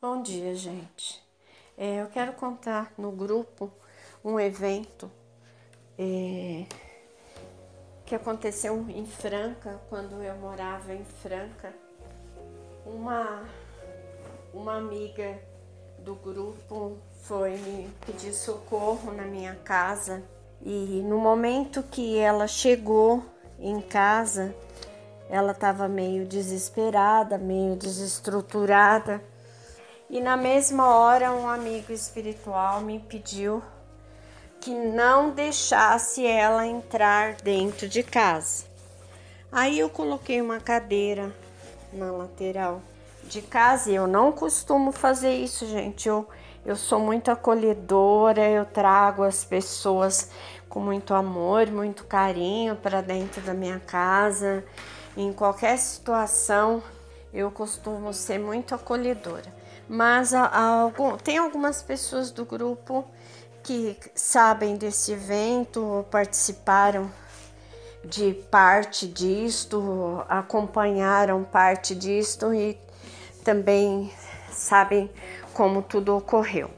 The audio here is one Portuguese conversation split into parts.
Bom dia, gente. É, eu quero contar no grupo um evento é, que aconteceu em Franca, quando eu morava em Franca. Uma, uma amiga do grupo foi me pedir socorro na minha casa e no momento que ela chegou em casa, ela estava meio desesperada, meio desestruturada e na mesma hora, um amigo espiritual me pediu que não deixasse ela entrar dentro de casa. Aí eu coloquei uma cadeira na lateral de casa e eu não costumo fazer isso, gente. Eu, eu sou muito acolhedora, eu trago as pessoas com muito amor, muito carinho para dentro da minha casa. Em qualquer situação, eu costumo ser muito acolhedora mas algum, tem algumas pessoas do grupo que sabem desse evento, participaram de parte disto, acompanharam parte disto e também sabem como tudo ocorreu.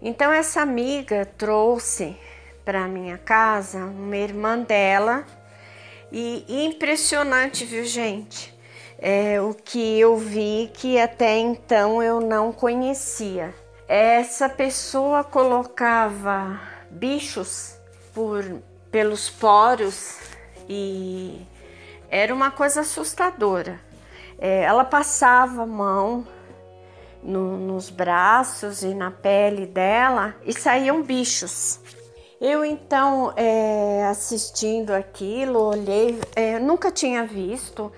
Então essa amiga trouxe para minha casa uma irmã dela e impressionante, viu, gente? É, o que eu vi que até então eu não conhecia. Essa pessoa colocava bichos por, pelos poros e era uma coisa assustadora. É, ela passava a mão no, nos braços e na pele dela e saíam bichos. Eu então é, assistindo aquilo, olhei, é, nunca tinha visto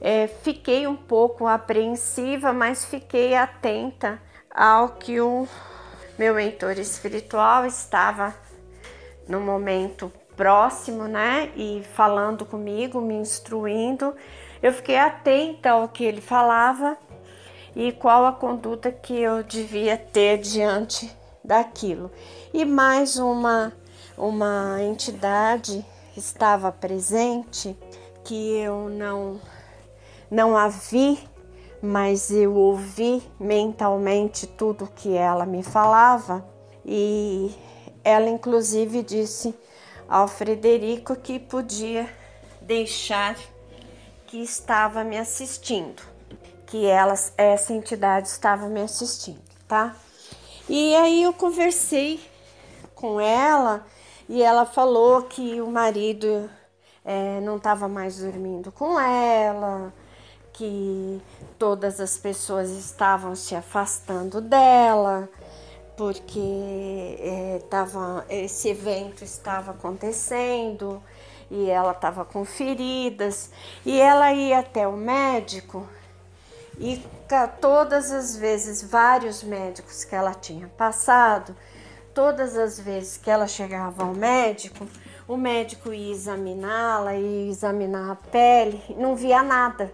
é, fiquei um pouco apreensiva, mas fiquei atenta ao que o meu mentor espiritual estava no momento próximo, né? E falando comigo, me instruindo. Eu fiquei atenta ao que ele falava e qual a conduta que eu devia ter diante daquilo. E mais uma uma entidade estava presente que eu não não a vi, mas eu ouvi mentalmente tudo que ela me falava e ela inclusive disse ao Frederico que podia deixar que estava me assistindo, que ela, essa entidade estava me assistindo, tá? E aí eu conversei com ela e ela falou que o marido é, não estava mais dormindo com ela, que todas as pessoas estavam se afastando dela, porque é, tava, esse evento estava acontecendo e ela estava com feridas e ela ia até o médico e todas as vezes vários médicos que ela tinha passado, todas as vezes que ela chegava ao médico, o médico ia examiná-la e examinar a pele, não via nada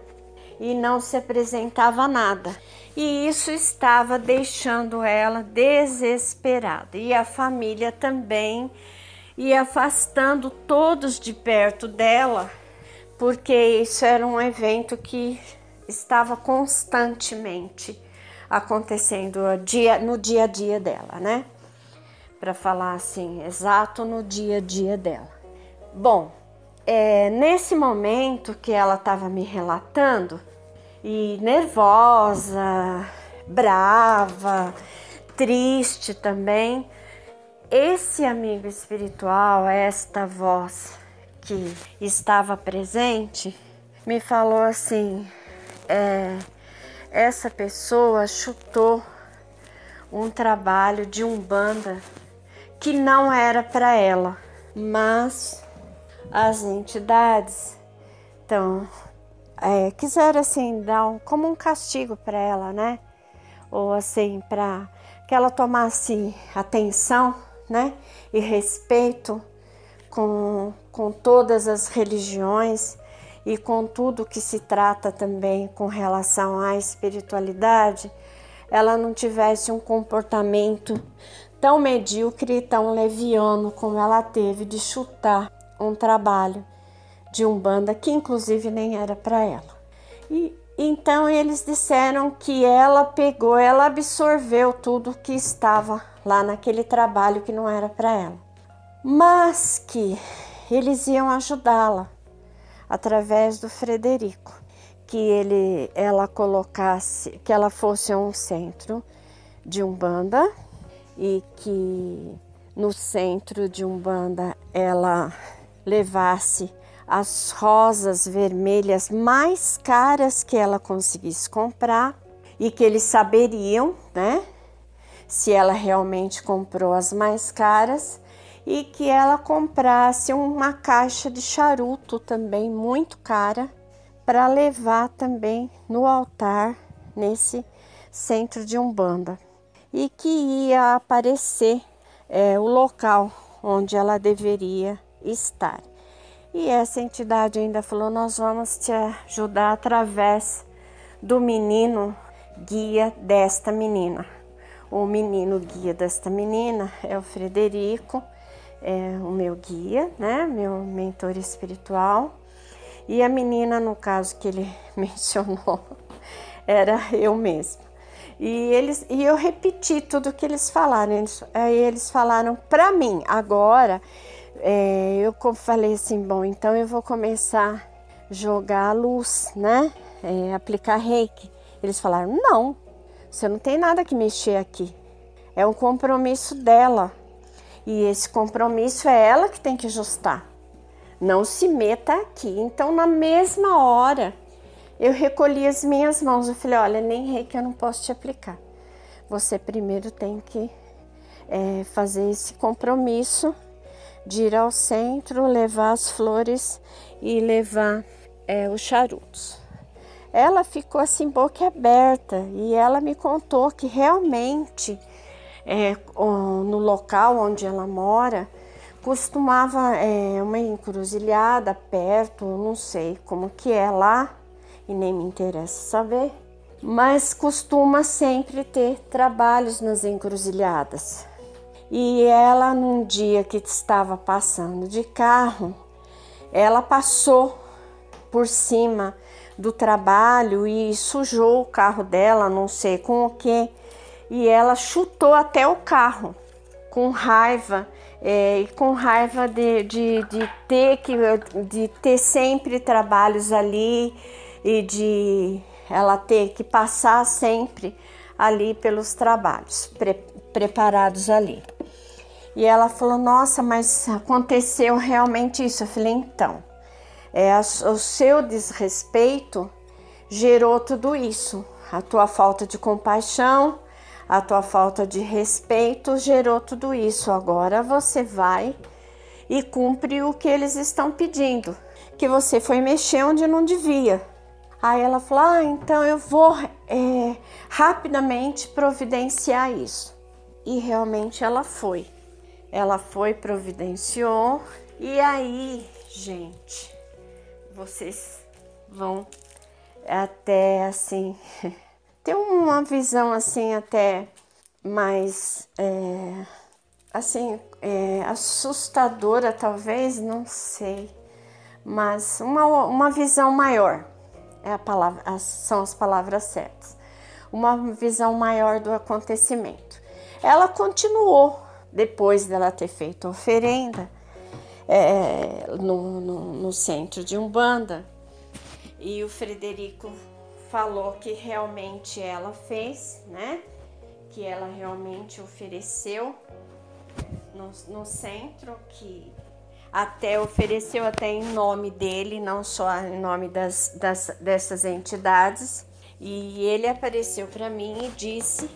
e não se apresentava nada. E isso estava deixando ela desesperada e a família também e afastando todos de perto dela, porque isso era um evento que estava constantemente acontecendo no dia a dia dela, né? Para falar assim, exato no dia a dia dela. Bom, é, nesse momento que ela estava me relatando, e nervosa, brava, triste também, esse amigo espiritual, esta voz que estava presente, me falou assim: é, essa pessoa chutou um trabalho de umbanda que não era para ela, mas as entidades então é, quiseram assim dar um, como um castigo para ela, né? Ou assim para que ela tomasse atenção, né? E respeito com, com todas as religiões e com tudo que se trata também com relação à espiritualidade, ela não tivesse um comportamento tão medíocre e tão leviano como ela teve de chutar um trabalho de umbanda que inclusive nem era para ela. E Então eles disseram que ela pegou, ela absorveu tudo que estava lá naquele trabalho que não era para ela, mas que eles iam ajudá-la através do Frederico, que ele, ela colocasse, que ela fosse um centro de umbanda e que no centro de umbanda ela levasse as rosas vermelhas mais caras que ela conseguisse comprar e que eles saberiam, né, se ela realmente comprou as mais caras e que ela comprasse uma caixa de charuto também muito cara para levar também no altar nesse centro de umbanda. E que ia aparecer é, o local onde ela deveria estar. E essa entidade ainda falou: Nós vamos te ajudar através do menino guia desta menina. O menino guia desta menina é o Frederico, é o meu guia, né? Meu mentor espiritual. E a menina, no caso que ele mencionou, era eu mesma. E eles e eu repeti tudo que eles falaram. Eles, aí eles falaram para mim agora é, eu falei assim, bom, então eu vou começar a jogar a luz, né? É, aplicar reiki. Eles falaram, não, você não tem nada que mexer aqui. É um compromisso dela. E esse compromisso é ela que tem que ajustar. Não se meta aqui. Então, na mesma hora, eu recolhi as minhas mãos. Eu falei, olha, nem reiki eu não posso te aplicar. Você primeiro tem que é, fazer esse compromisso de ir ao centro, levar as flores e levar é, os charutos. Ela ficou assim boca aberta e ela me contou que realmente é, no local onde ela mora costumava é, uma encruzilhada perto, não sei como que é lá e nem me interessa saber, mas costuma sempre ter trabalhos nas encruzilhadas. E ela, num dia que estava passando de carro, ela passou por cima do trabalho e sujou o carro dela, não sei com o que, e ela chutou até o carro com raiva é, e com raiva de, de, de, ter que de ter sempre trabalhos ali e de ela ter que passar sempre ali pelos trabalhos pre, preparados ali. E ela falou: Nossa, mas aconteceu realmente isso. Eu falei: Então, é, o seu desrespeito gerou tudo isso. A tua falta de compaixão, a tua falta de respeito gerou tudo isso. Agora você vai e cumpre o que eles estão pedindo, que você foi mexer onde não devia. Aí ela falou: Ah, então eu vou é, rapidamente providenciar isso. E realmente ela foi. Ela foi, providenciou. E aí, gente, vocês vão até assim ter uma visão assim até mais é, assim é, assustadora talvez não sei. Mas uma, uma visão maior é a palavra são as palavras certas. Uma visão maior do acontecimento. Ela continuou depois dela ter feito a oferenda é, no, no, no centro de Umbanda. E o Frederico falou que realmente ela fez, né? Que ela realmente ofereceu no, no centro, que até ofereceu até em nome dele, não só em nome das, das dessas entidades. E ele apareceu para mim e disse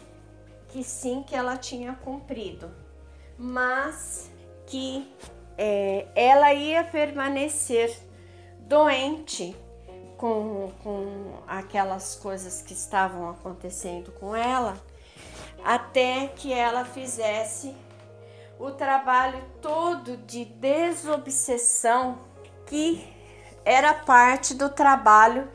que sim, que ela tinha cumprido mas que é, ela ia permanecer doente com, com aquelas coisas que estavam acontecendo com ela, até que ela fizesse o trabalho todo de desobsessão que era parte do trabalho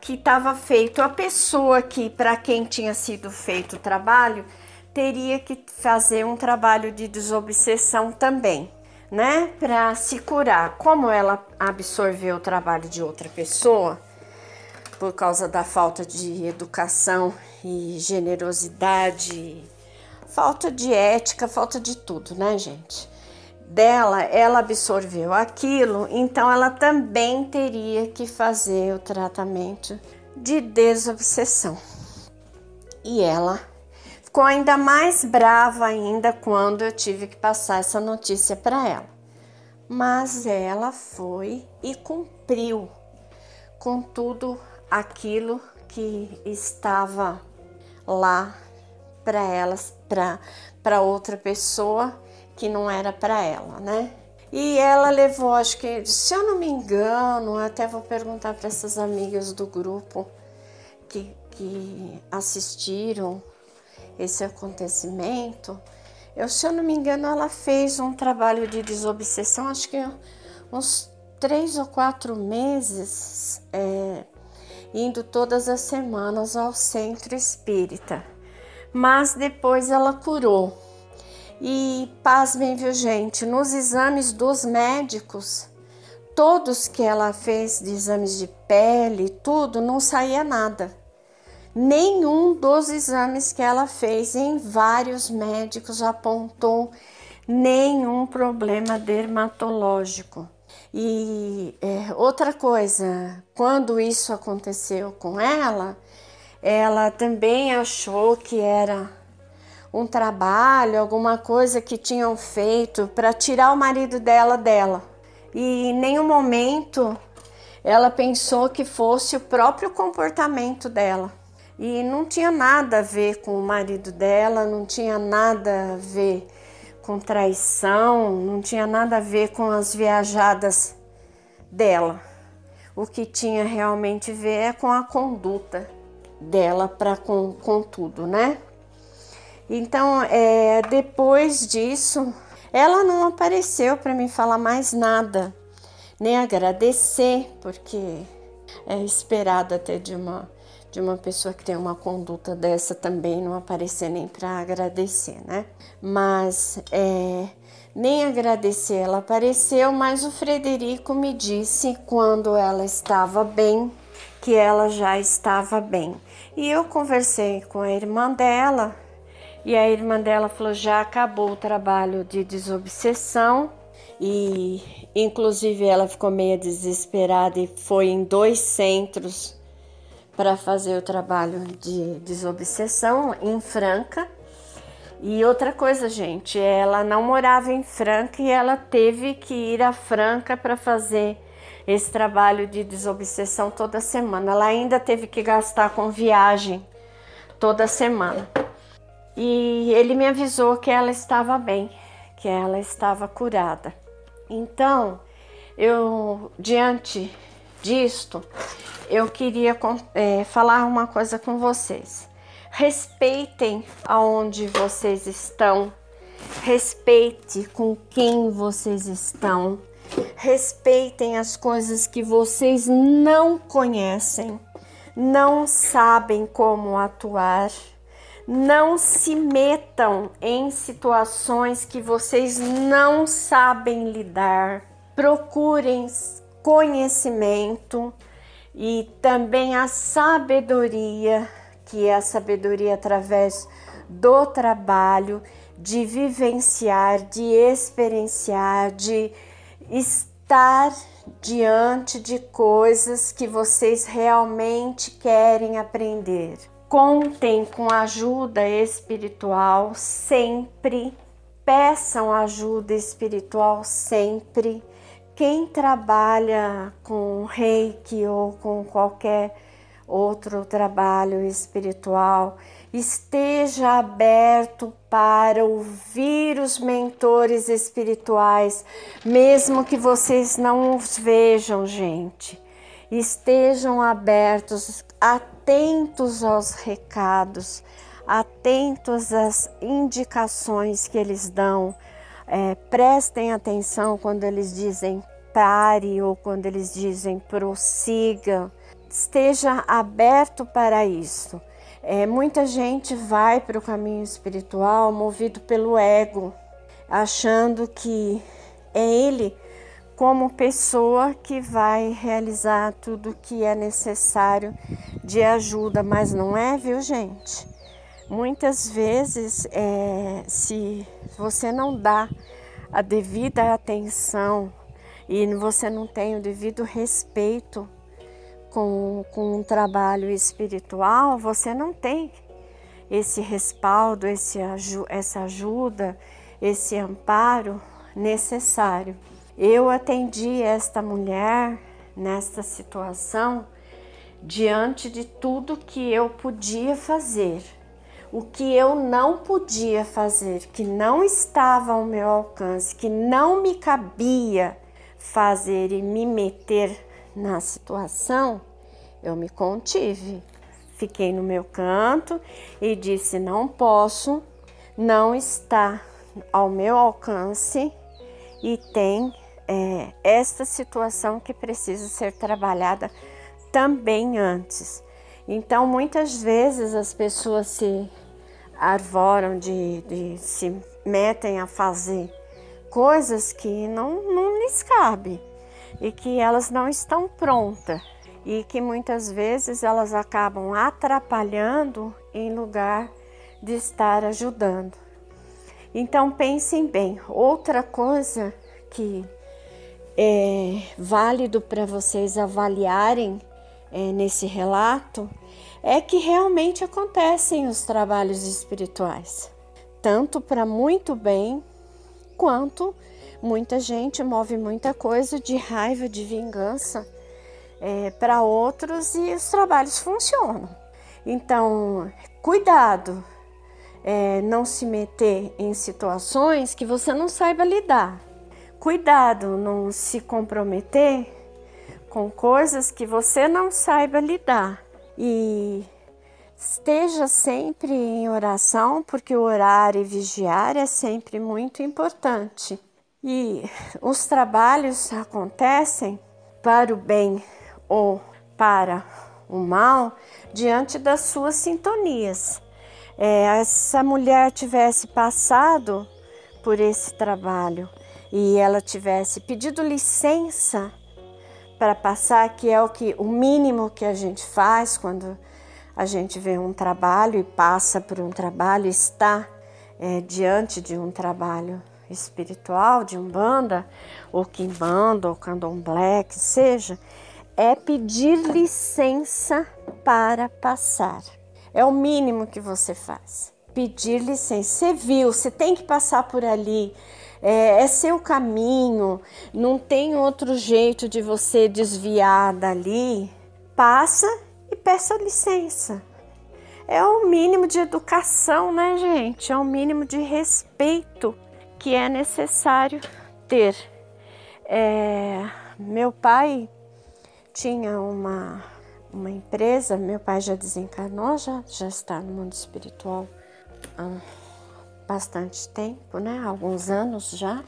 que estava feito. A pessoa que, para quem tinha sido feito o trabalho, teria que fazer um trabalho de desobsessão também, né? Para se curar. Como ela absorveu o trabalho de outra pessoa, por causa da falta de educação e generosidade, falta de ética, falta de tudo, né, gente? Dela, ela absorveu aquilo, então ela também teria que fazer o tratamento de desobsessão. E ela ficou ainda mais brava ainda quando eu tive que passar essa notícia para ela. Mas ela foi e cumpriu com tudo aquilo que estava lá para elas, para outra pessoa que não era para ela, né? E ela levou, acho que, se eu não me engano, até vou perguntar para essas amigas do grupo que, que assistiram esse acontecimento. Eu, se eu não me engano, ela fez um trabalho de desobsessão, acho que uns três ou quatro meses, é, indo todas as semanas ao centro espírita. Mas depois ela curou. E pasmem, viu, gente? Nos exames dos médicos, todos que ela fez de exames de pele, tudo, não saía nada. Nenhum dos exames que ela fez em vários médicos apontou nenhum problema dermatológico. E é, outra coisa, quando isso aconteceu com ela, ela também achou que era um trabalho, alguma coisa que tinham feito para tirar o marido dela dela. E em nenhum momento ela pensou que fosse o próprio comportamento dela. E não tinha nada a ver com o marido dela, não tinha nada a ver com traição, não tinha nada a ver com as viajadas dela. O que tinha realmente a ver é com a conduta dela para com, com tudo, né? Então, é, depois disso, ela não apareceu para me falar mais nada, nem agradecer, porque é esperado até de uma de uma pessoa que tem uma conduta dessa também não aparecer nem para agradecer, né? Mas é, nem agradecer ela apareceu, mas o Frederico me disse quando ela estava bem que ela já estava bem. E eu conversei com a irmã dela e a irmã dela falou: já acabou o trabalho de desobsessão. E inclusive ela ficou meio desesperada e foi em dois centros para fazer o trabalho de desobsessão em Franca. E outra coisa, gente, ela não morava em Franca e ela teve que ir a Franca para fazer esse trabalho de desobsessão toda semana. Ela ainda teve que gastar com viagem toda semana. E ele me avisou que ela estava bem, que ela estava curada. Então, eu diante disto, eu queria é, falar uma coisa com vocês. Respeitem aonde vocês estão, respeite com quem vocês estão, respeitem as coisas que vocês não conhecem, não sabem como atuar. Não se metam em situações que vocês não sabem lidar. Procurem conhecimento e também a sabedoria, que é a sabedoria através do trabalho, de vivenciar, de experienciar, de estar diante de coisas que vocês realmente querem aprender. Contem com ajuda espiritual sempre, peçam ajuda espiritual sempre quem trabalha com reiki ou com qualquer outro trabalho espiritual, esteja aberto para ouvir os mentores espirituais, mesmo que vocês não os vejam, gente. Estejam abertos, atentos aos recados, atentos às indicações que eles dão. É, prestem atenção quando eles dizem pare ou quando eles dizem prossiga, esteja aberto para isso. É, muita gente vai para o caminho espiritual movido pelo ego, achando que é ele como pessoa que vai realizar tudo que é necessário de ajuda, mas não é, viu, gente? Muitas vezes, é, se você não dá a devida atenção e você não tem o devido respeito com, com um trabalho espiritual, você não tem esse respaldo, esse, essa ajuda, esse amparo necessário. Eu atendi esta mulher nesta situação diante de tudo que eu podia fazer. O que eu não podia fazer, que não estava ao meu alcance, que não me cabia fazer e me meter na situação, eu me contive. Fiquei no meu canto e disse: não posso, não está ao meu alcance e tem é, esta situação que precisa ser trabalhada também antes. Então, muitas vezes as pessoas se arvoram de, de se metem a fazer coisas que não, não lhes cabe e que elas não estão prontas e que muitas vezes elas acabam atrapalhando em lugar de estar ajudando. Então pensem bem, outra coisa que é válido para vocês avaliarem é, nesse relato é que realmente acontecem os trabalhos espirituais, tanto para muito bem quanto muita gente move muita coisa de raiva, de vingança é, para outros e os trabalhos funcionam. Então, cuidado, é, não se meter em situações que você não saiba lidar. Cuidado, não se comprometer com coisas que você não saiba lidar. E esteja sempre em oração, porque orar e vigiar é sempre muito importante. E os trabalhos acontecem para o bem ou para o mal diante das suas sintonias. É, essa mulher tivesse passado por esse trabalho e ela tivesse pedido licença para passar, que é o que o mínimo que a gente faz quando a gente vê um trabalho e passa por um trabalho, está é, diante de um trabalho espiritual, de umbanda, ou quimbanda, ou candomblé, que seja, é pedir licença para passar. É o mínimo que você faz. Pedir licença. Você viu, você tem que passar por ali é, é seu caminho, não tem outro jeito de você desviar dali, passa e peça licença. É o mínimo de educação, né, gente? É o mínimo de respeito que é necessário ter. É, meu pai tinha uma, uma empresa, meu pai já desencarnou, já, já está no mundo espiritual. Ah, bastante tempo, né? Alguns anos já.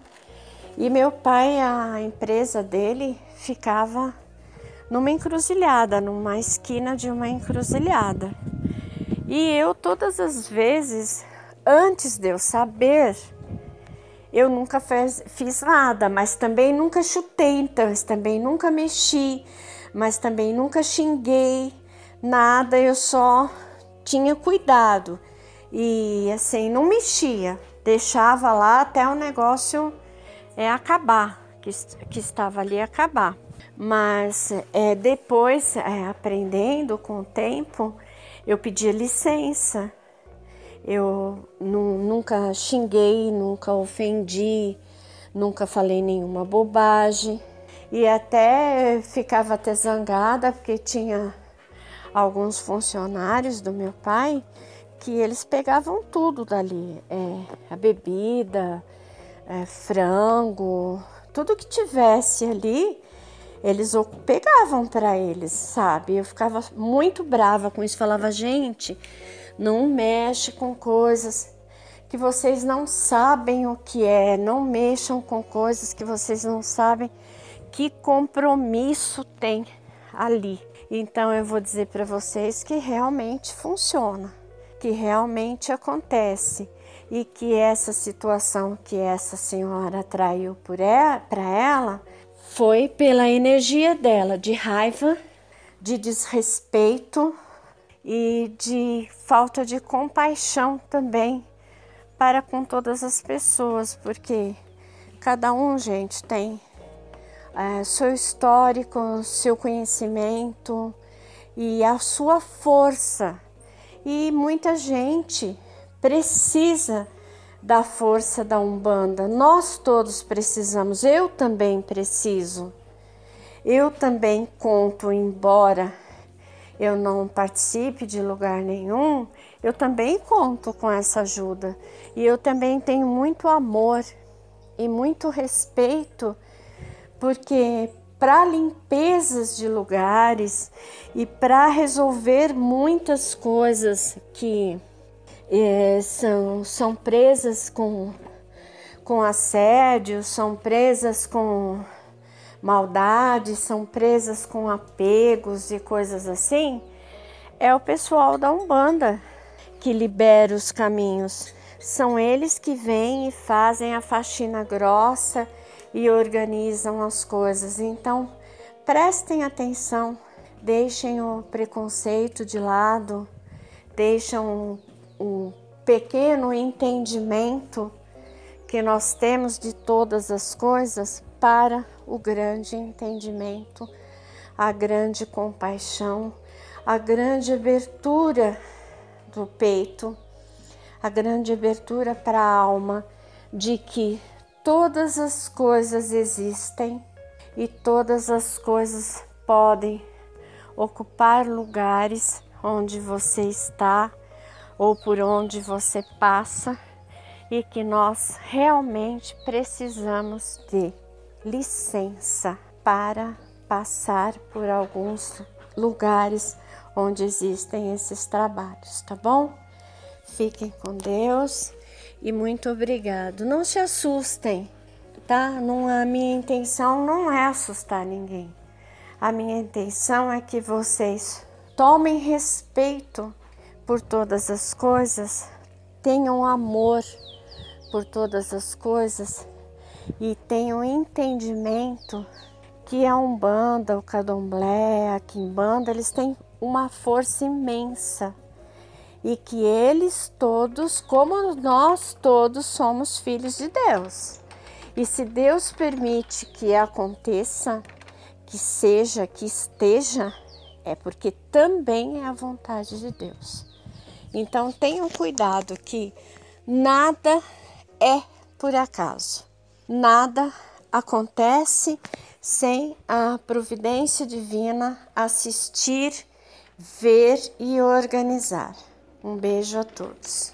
E meu pai, a empresa dele ficava numa encruzilhada, numa esquina de uma encruzilhada. E eu todas as vezes, antes de eu saber, eu nunca fez, fiz nada, mas também nunca chutei, mas também nunca mexi, mas também nunca xinguei, nada, eu só tinha cuidado e assim não mexia, deixava lá até o negócio é, acabar, que, que estava ali acabar. Mas é, depois, é, aprendendo com o tempo, eu pedi licença. Eu nunca xinguei, nunca ofendi, nunca falei nenhuma bobagem. E até ficava até zangada porque tinha alguns funcionários do meu pai que eles pegavam tudo dali, é, a bebida, é, frango, tudo que tivesse ali, eles pegavam para eles, sabe? Eu ficava muito brava com isso, falava, gente, não mexe com coisas que vocês não sabem o que é, não mexam com coisas que vocês não sabem que compromisso tem ali. Então eu vou dizer para vocês que realmente funciona que realmente acontece e que essa situação que essa senhora traiu para ela foi pela energia dela de raiva, de desrespeito e de falta de compaixão também para com todas as pessoas, porque cada um, gente, tem é, seu histórico, seu conhecimento e a sua força. E muita gente precisa da força da Umbanda. Nós todos precisamos, eu também preciso. Eu também conto, embora eu não participe de lugar nenhum, eu também conto com essa ajuda. E eu também tenho muito amor e muito respeito, porque para limpezas de lugares e para resolver muitas coisas que é, são, são presas com, com assédio, são presas com maldade, são presas com apegos e coisas assim, é o pessoal da Umbanda que libera os caminhos. São eles que vêm e fazem a faxina grossa e organizam as coisas. Então, prestem atenção, deixem o preconceito de lado, deixem um pequeno entendimento que nós temos de todas as coisas para o grande entendimento, a grande compaixão, a grande abertura do peito, a grande abertura para a alma de que todas as coisas existem e todas as coisas podem ocupar lugares onde você está ou por onde você passa e que nós realmente precisamos de licença para passar por alguns lugares onde existem esses trabalhos, tá bom? Fiquem com Deus e muito obrigado. Não se assustem, tá? Não, a minha intenção não é assustar ninguém. A minha intenção é que vocês tomem respeito por todas as coisas, tenham amor por todas as coisas e tenham entendimento que a Umbanda, o Candomblé, a Quimbanda, eles têm uma força imensa e que eles todos, como nós todos, somos filhos de Deus. E se Deus permite que aconteça, que seja, que esteja, é porque também é a vontade de Deus. Então tenham cuidado que nada é por acaso. Nada acontece sem a providência divina assistir, ver e organizar. Um beijo a todos.